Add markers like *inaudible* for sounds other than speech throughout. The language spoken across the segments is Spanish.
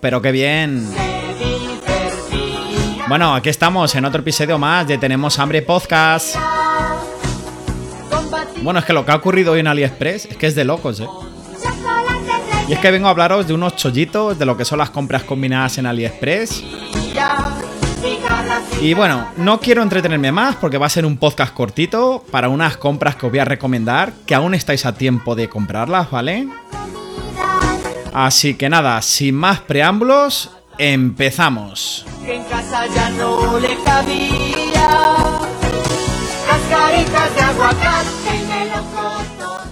Espero que bien. Bueno, aquí estamos en otro episodio más de Tenemos Hambre Podcast. Bueno, es que lo que ha ocurrido hoy en AliExpress es que es de locos, ¿eh? Y es que vengo a hablaros de unos chollitos, de lo que son las compras combinadas en AliExpress. Y bueno, no quiero entretenerme más porque va a ser un podcast cortito para unas compras que os voy a recomendar, que aún estáis a tiempo de comprarlas, ¿vale? Así que nada, sin más preámbulos, empezamos. que en casa ya no le cabía. De aguacate y melocotón.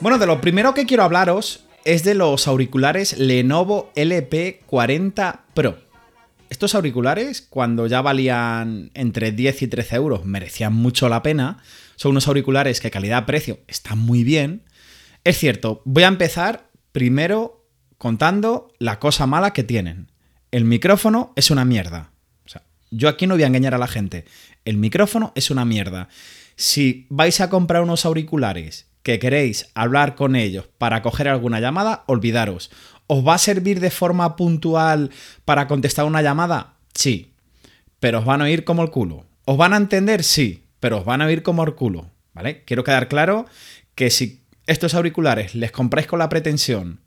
Bueno, de lo primero que quiero hablaros es de los auriculares Lenovo LP40 Pro. Estos auriculares, cuando ya valían entre 10 y 13 euros, merecían mucho la pena. Son unos auriculares que calidad-precio están muy bien. Es cierto, voy a empezar primero contando la cosa mala que tienen. El micrófono es una mierda. Yo aquí no voy a engañar a la gente. El micrófono es una mierda. Si vais a comprar unos auriculares que queréis hablar con ellos para coger alguna llamada, olvidaros. ¿Os va a servir de forma puntual para contestar una llamada? Sí. Pero os van a oír como el culo. ¿Os van a entender? Sí. Pero os van a oír como el culo. ¿Vale? Quiero quedar claro que si estos auriculares les compráis con la pretensión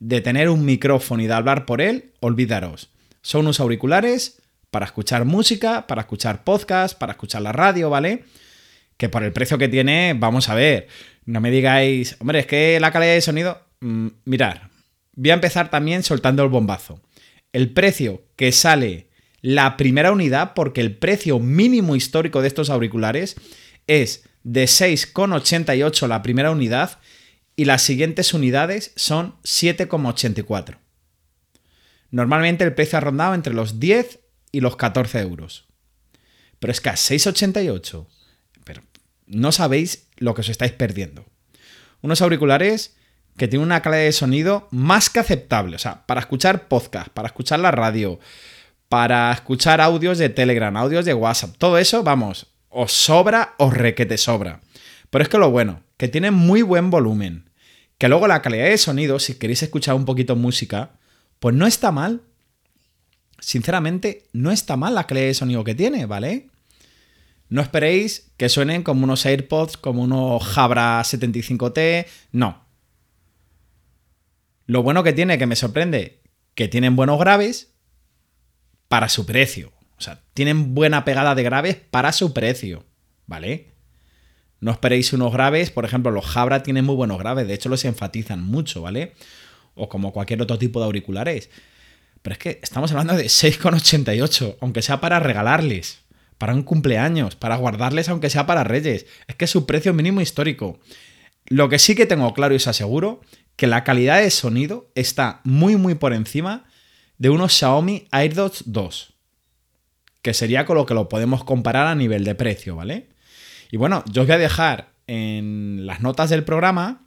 de tener un micrófono y de hablar por él, olvidaros. Son unos auriculares para escuchar música, para escuchar podcast, para escuchar la radio, ¿vale? Que por el precio que tiene, vamos a ver. No me digáis, hombre, es que la calidad de sonido. Mm, mirar, voy a empezar también soltando el bombazo. El precio que sale la primera unidad, porque el precio mínimo histórico de estos auriculares es de 6,88 la primera unidad y las siguientes unidades son 7,84. Normalmente el precio ha rondado entre los 10 y los 14 euros. Pero es que a 6,88. Pero no sabéis lo que os estáis perdiendo. Unos auriculares que tienen una calidad de sonido más que aceptable. O sea, para escuchar podcast, para escuchar la radio, para escuchar audios de Telegram, audios de WhatsApp. Todo eso, vamos, os sobra, os requete sobra. Pero es que lo bueno, que tiene muy buen volumen. Que luego la calidad de sonido, si queréis escuchar un poquito música, pues no está mal. Sinceramente, no está mal la calidad de sonido que tiene, ¿vale? No esperéis que suenen como unos AirPods, como unos Jabra 75T. No. Lo bueno que tiene, que me sorprende, que tienen buenos graves para su precio. O sea, tienen buena pegada de graves para su precio, ¿vale? No esperéis unos graves, por ejemplo, los Jabra tienen muy buenos graves, de hecho los enfatizan mucho, ¿vale? O como cualquier otro tipo de auriculares. Pero es que estamos hablando de 6,88, aunque sea para regalarles, para un cumpleaños, para guardarles aunque sea para Reyes. Es que es su precio mínimo histórico. Lo que sí que tengo claro y os aseguro, que la calidad de sonido está muy muy por encima de unos Xiaomi AirDots 2, que sería con lo que lo podemos comparar a nivel de precio, ¿vale? Y bueno, yo os voy a dejar en las notas del programa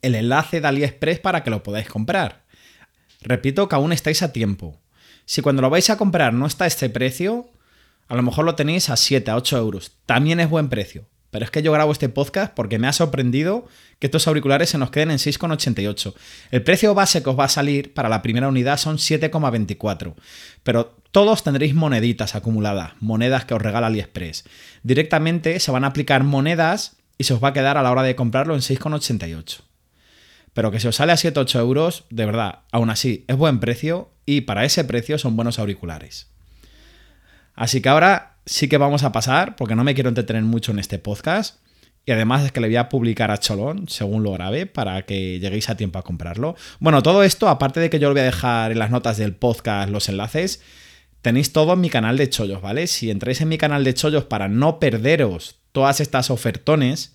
el enlace de AliExpress para que lo podáis comprar. Repito que aún estáis a tiempo. Si cuando lo vais a comprar no está este precio, a lo mejor lo tenéis a 7, a 8 euros. También es buen precio. Pero es que yo grabo este podcast porque me ha sorprendido que estos auriculares se nos queden en 6,88. El precio base que os va a salir para la primera unidad son 7,24. Pero todos tendréis moneditas acumuladas, monedas que os regala AliExpress. Directamente se van a aplicar monedas y se os va a quedar a la hora de comprarlo en 6,88. Pero que si os sale a 7-8 euros, de verdad, aún así es buen precio y para ese precio son buenos auriculares. Así que ahora sí que vamos a pasar, porque no me quiero entretener mucho en este podcast. Y además es que le voy a publicar a Cholón, según lo grabe, para que lleguéis a tiempo a comprarlo. Bueno, todo esto, aparte de que yo lo voy a dejar en las notas del podcast los enlaces, tenéis todo en mi canal de chollos, ¿vale? Si entráis en mi canal de chollos para no perderos todas estas ofertones,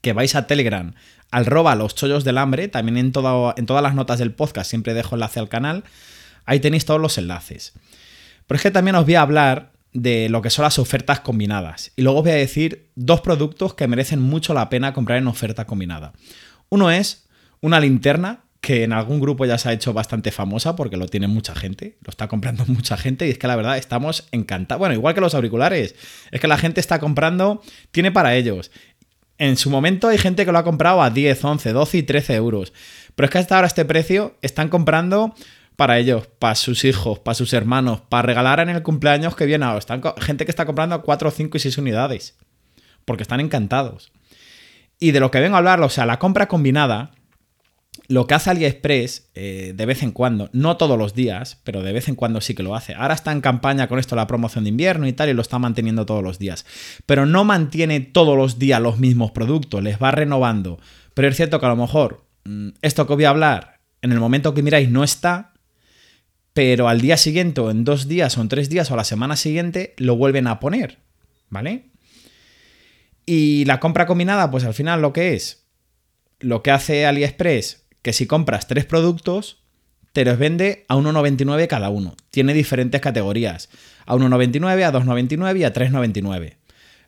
que vais a Telegram, al roba los chollos del hambre, también en, en todas las notas del podcast siempre dejo enlace al canal, ahí tenéis todos los enlaces. Pero es que también os voy a hablar de lo que son las ofertas combinadas. Y luego os voy a decir dos productos que merecen mucho la pena comprar en oferta combinada. Uno es una linterna que en algún grupo ya se ha hecho bastante famosa porque lo tiene mucha gente, lo está comprando *laughs* mucha gente y es que la verdad estamos encantados. Bueno, igual que los auriculares, es que la gente está comprando, tiene para ellos. En su momento hay gente que lo ha comprado a 10, 11, 12 y 13 euros. Pero es que hasta ahora este precio están comprando para ellos, para sus hijos, para sus hermanos, para regalar en el cumpleaños que viene. Están gente que está comprando 4, 5 y 6 unidades. Porque están encantados. Y de lo que vengo a hablar, o sea, la compra combinada, lo que hace AliExpress eh, de vez en cuando, no todos los días, pero de vez en cuando sí que lo hace. Ahora está en campaña con esto la promoción de invierno y tal, y lo está manteniendo todos los días. Pero no mantiene todos los días los mismos productos, les va renovando. Pero es cierto que a lo mejor mm, esto que voy a hablar, en el momento que miráis no está, pero al día siguiente, o en dos días, o en tres días, o la semana siguiente, lo vuelven a poner. ¿Vale? Y la compra combinada, pues al final lo que es, lo que hace AliExpress, que si compras tres productos, te los vende a 1,99 cada uno. Tiene diferentes categorías, a 1,99, a 2,99 y a 3,99.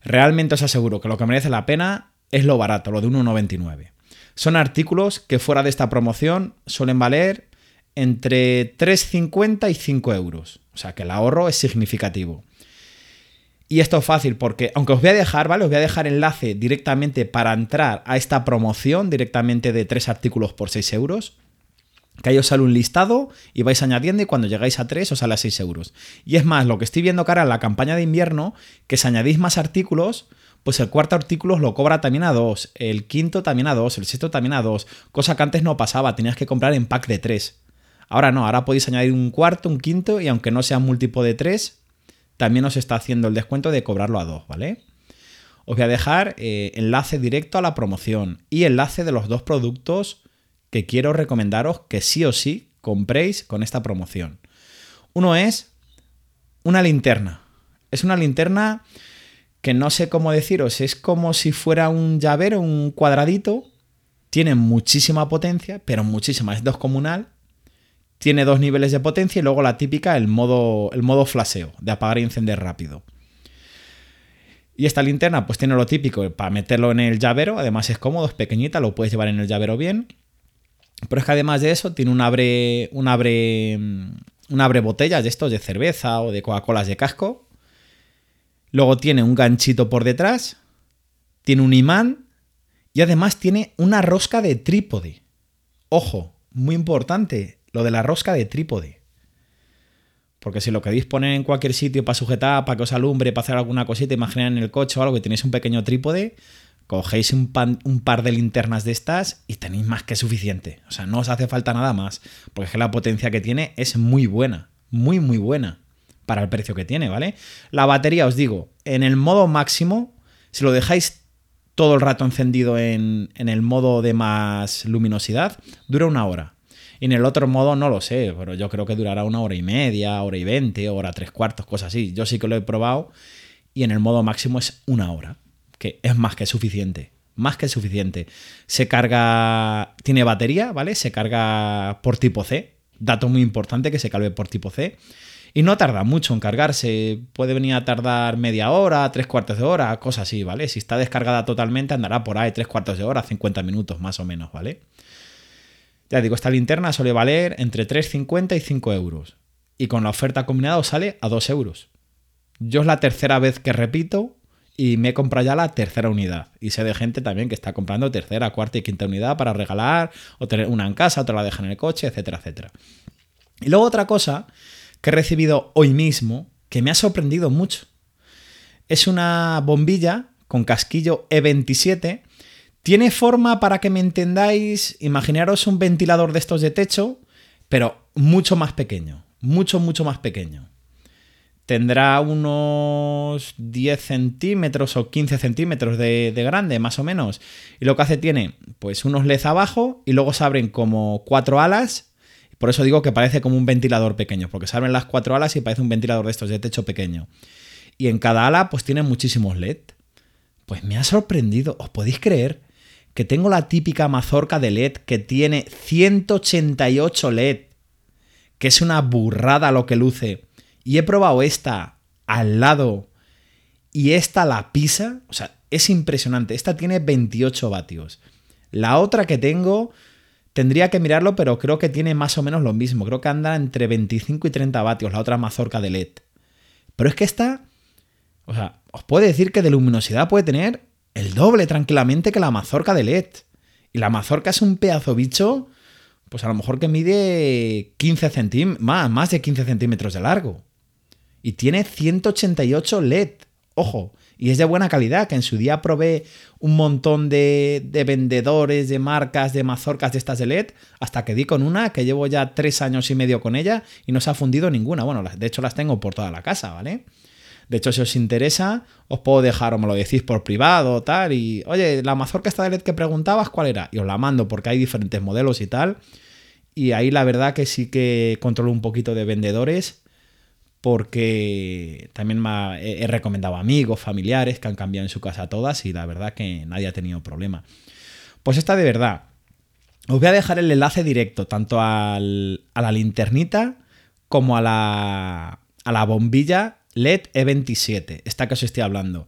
Realmente os aseguro que lo que merece la pena es lo barato, lo de 1,99. Son artículos que fuera de esta promoción suelen valer entre 3,50 y 5 euros. O sea que el ahorro es significativo. Y esto es fácil porque, aunque os voy a dejar, ¿vale? Os voy a dejar enlace directamente para entrar a esta promoción directamente de 3 artículos por 6 euros. Que ahí os sale un listado y vais añadiendo y cuando llegáis a 3 os sale a 6 euros. Y es más, lo que estoy viendo cara en la campaña de invierno, que si añadís más artículos, pues el cuarto artículo os lo cobra también a 2, el quinto también a 2, el sexto también a 2, cosa que antes no pasaba, tenías que comprar en pack de 3. Ahora no, ahora podéis añadir un cuarto, un quinto y aunque no sea múltiplo de 3, también os está haciendo el descuento de cobrarlo a 2, ¿vale? Os voy a dejar eh, enlace directo a la promoción y enlace de los dos productos que quiero recomendaros que sí o sí compréis con esta promoción. Uno es una linterna. Es una linterna que no sé cómo deciros, es como si fuera un llavero, un cuadradito. Tiene muchísima potencia, pero muchísima, es descomunal tiene dos niveles de potencia y luego la típica, el modo, el modo flaseo, de apagar y encender rápido. Y esta linterna pues tiene lo típico para meterlo en el llavero, además es cómodo, es pequeñita, lo puedes llevar en el llavero bien. Pero es que además de eso tiene un abre, un abre, un abre botellas de estos de cerveza o de Coca-Cola de casco. Luego tiene un ganchito por detrás, tiene un imán y además tiene una rosca de trípode. Ojo, muy importante, lo de la rosca de trípode. Porque si lo queréis poner en cualquier sitio para sujetar, para que os alumbre, para hacer alguna cosita, imaginad en el coche o algo que tenéis un pequeño trípode, cogéis un, par de linternas de estas y tenéis más que suficiente. O sea, no os hace falta nada más. Porque es que la potencia que tiene es muy buena. Muy, muy buena. Para el precio que tiene, ¿vale? La batería, os digo, en el modo máximo, si lo dejáis todo el rato encendido en, en el modo de más luminosidad, dura una hora. Y en el otro modo no lo sé, pero yo creo que durará una hora y media, hora y veinte, hora tres cuartos, cosas así. Yo sí que lo he probado y en el modo máximo es una hora, que es más que suficiente. Más que suficiente. Se carga. Tiene batería, ¿vale? Se carga por tipo C. Dato muy importante que se cargue por tipo C. Y no tarda mucho en cargarse. Puede venir a tardar media hora, tres cuartos de hora, cosas así, ¿vale? Si está descargada totalmente, andará por ahí tres cuartos de hora, 50 minutos más o menos, ¿vale? Ya digo, esta linterna suele valer entre 3,50 y 5 euros. Y con la oferta combinada sale a 2 euros. Yo es la tercera vez que repito y me he comprado ya la tercera unidad. Y sé de gente también que está comprando tercera, cuarta y quinta unidad para regalar, o tener una en casa, otra la dejan en el coche, etcétera, etcétera. Y luego otra cosa que he recibido hoy mismo que me ha sorprendido mucho. Es una bombilla con casquillo E27 tiene forma, para que me entendáis, imaginaros un ventilador de estos de techo, pero mucho más pequeño, mucho, mucho más pequeño. Tendrá unos 10 centímetros o 15 centímetros de, grande, más o menos. Y lo que hace tiene, pues unos LEDs abajo y luego se abren como cuatro alas. Por eso digo que parece como un ventilador pequeño, porque se abren las cuatro alas y parece un ventilador de estos de techo pequeño. Y en cada ala, pues tiene muchísimos LED. Pues me ha sorprendido, ¿os podéis creer? Que tengo la típica mazorca de LED que tiene 188 LED, que es una burrada lo que luce, y he probado esta al lado y esta la pisa, o sea, es impresionante. Esta tiene 28 vatios. La otra que tengo, tendría que mirarlo, pero creo que tiene más o menos lo mismo. Creo que anda entre 25 y 30 vatios, la otra mazorca de LED. Pero es que esta, o sea, os puedo decir que de luminosidad puede tener el doble tranquilamente que la mazorca de LED. Y la mazorca es un pedazo bicho, pues a lo mejor que mide 15 centímetros, más, más de 15 centímetros de largo. Y tiene 188 LED. Ojo, y es de buena calidad, que en su día probé un montón de, de, vendedores, de marcas, de mazorcas de estas de LED, hasta que di con una que llevo ya tres años y medio con ella y no se ha fundido ninguna. Bueno, de hecho las tengo por toda la casa, ¿vale? De hecho, si os interesa, os puedo dejar o me lo decís por privado tal. Y, oye, la mazorca esta de LED que preguntabas, ¿cuál era? Y os la mando porque hay diferentes modelos y tal. Y ahí la verdad que sí que controlo un poquito de vendedores porque también me he recomendado amigos, familiares que han cambiado en su casa todas y la verdad que nadie ha tenido problema. Pues esta de verdad. Os voy a dejar el enlace directo tanto al, a la linternita como a la, a la bombilla LED E27, esta que os estoy hablando.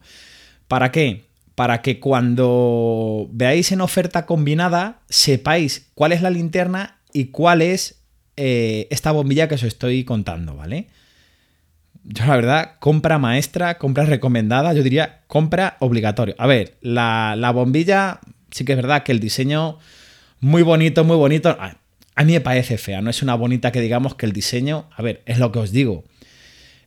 ¿Para qué? Para que cuando veáis en oferta combinada sepáis cuál es la linterna y cuál es eh, esta bombilla que os estoy contando, ¿vale? Yo la verdad, compra maestra, compra recomendada, yo diría compra obligatorio. A ver, la, la bombilla, sí que es verdad que el diseño muy bonito, muy bonito. A, a mí me parece fea, no es una bonita que digamos que el diseño, a ver, es lo que os digo.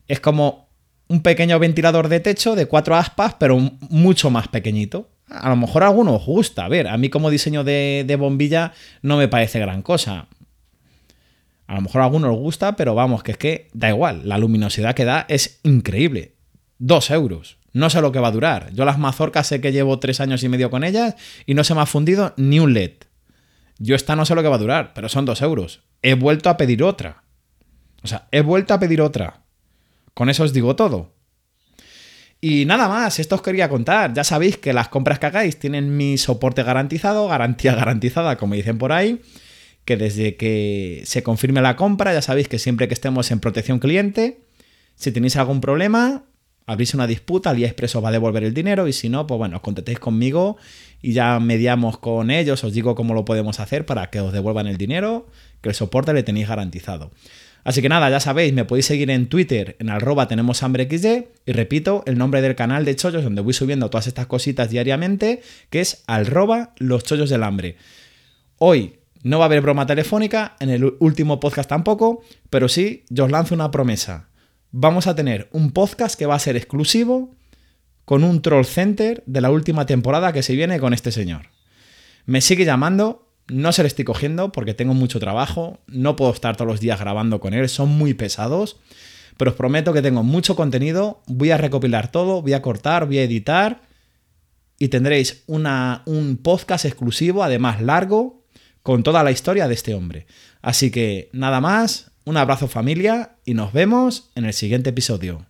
Es como un pequeño ventilador de techo de cuatro aspas, pero mucho más pequeñito. A lo mejor a alguno os gusta. A ver, a mí como diseño de, de bombilla no me parece gran cosa. A lo mejor a algunos os gusta, pero vamos, que es que da igual, la luminosidad que da es increíble. Dos euros. No sé lo que va a durar. Yo las mazorcas sé que llevo tres años y medio con ellas y no se me ha fundido ni un LED. Yo esta no sé lo que va a durar, pero son dos euros. He vuelto a pedir otra. O sea, he vuelto a pedir otra. Con eso os digo todo. Y nada más, esto os quería contar. Ya sabéis que las compras que hagáis tienen mi soporte garantizado, garantía *laughs* garantizada, como dicen por ahí que desde que se confirme la compra, ya sabéis que siempre que estemos en protección cliente, si tenéis algún problema, abrís una disputa, AliExpress os va a devolver el dinero y si no, pues bueno, os contactéis conmigo y ya mediamos con ellos, os digo cómo lo podemos hacer para que os devuelvan el dinero, que el soporte le tenéis garantizado. Así que nada, ya sabéis, me podéis seguir en Twitter en arroba tenemos hambre y repito el nombre del canal de Chollos donde voy subiendo todas estas cositas diariamente, que es arroba los chollos del hambre. Hoy no va a haber broma telefónica, en el último podcast tampoco, pero sí, yo os lanzo una promesa. Vamos a tener un podcast que va a ser exclusivo con un troll center de la última temporada que se viene con este señor. Me sigue llamando, no se le estoy cogiendo porque tengo mucho trabajo, no puedo estar todos los días grabando con él, son muy pesados, pero os prometo que tengo mucho contenido, voy a recopilar todo, voy a cortar, voy a editar y tendréis un podcast exclusivo, además largo, con toda la historia de este hombre. Así que nada más, un abrazo familia y nos vemos en el siguiente episodio.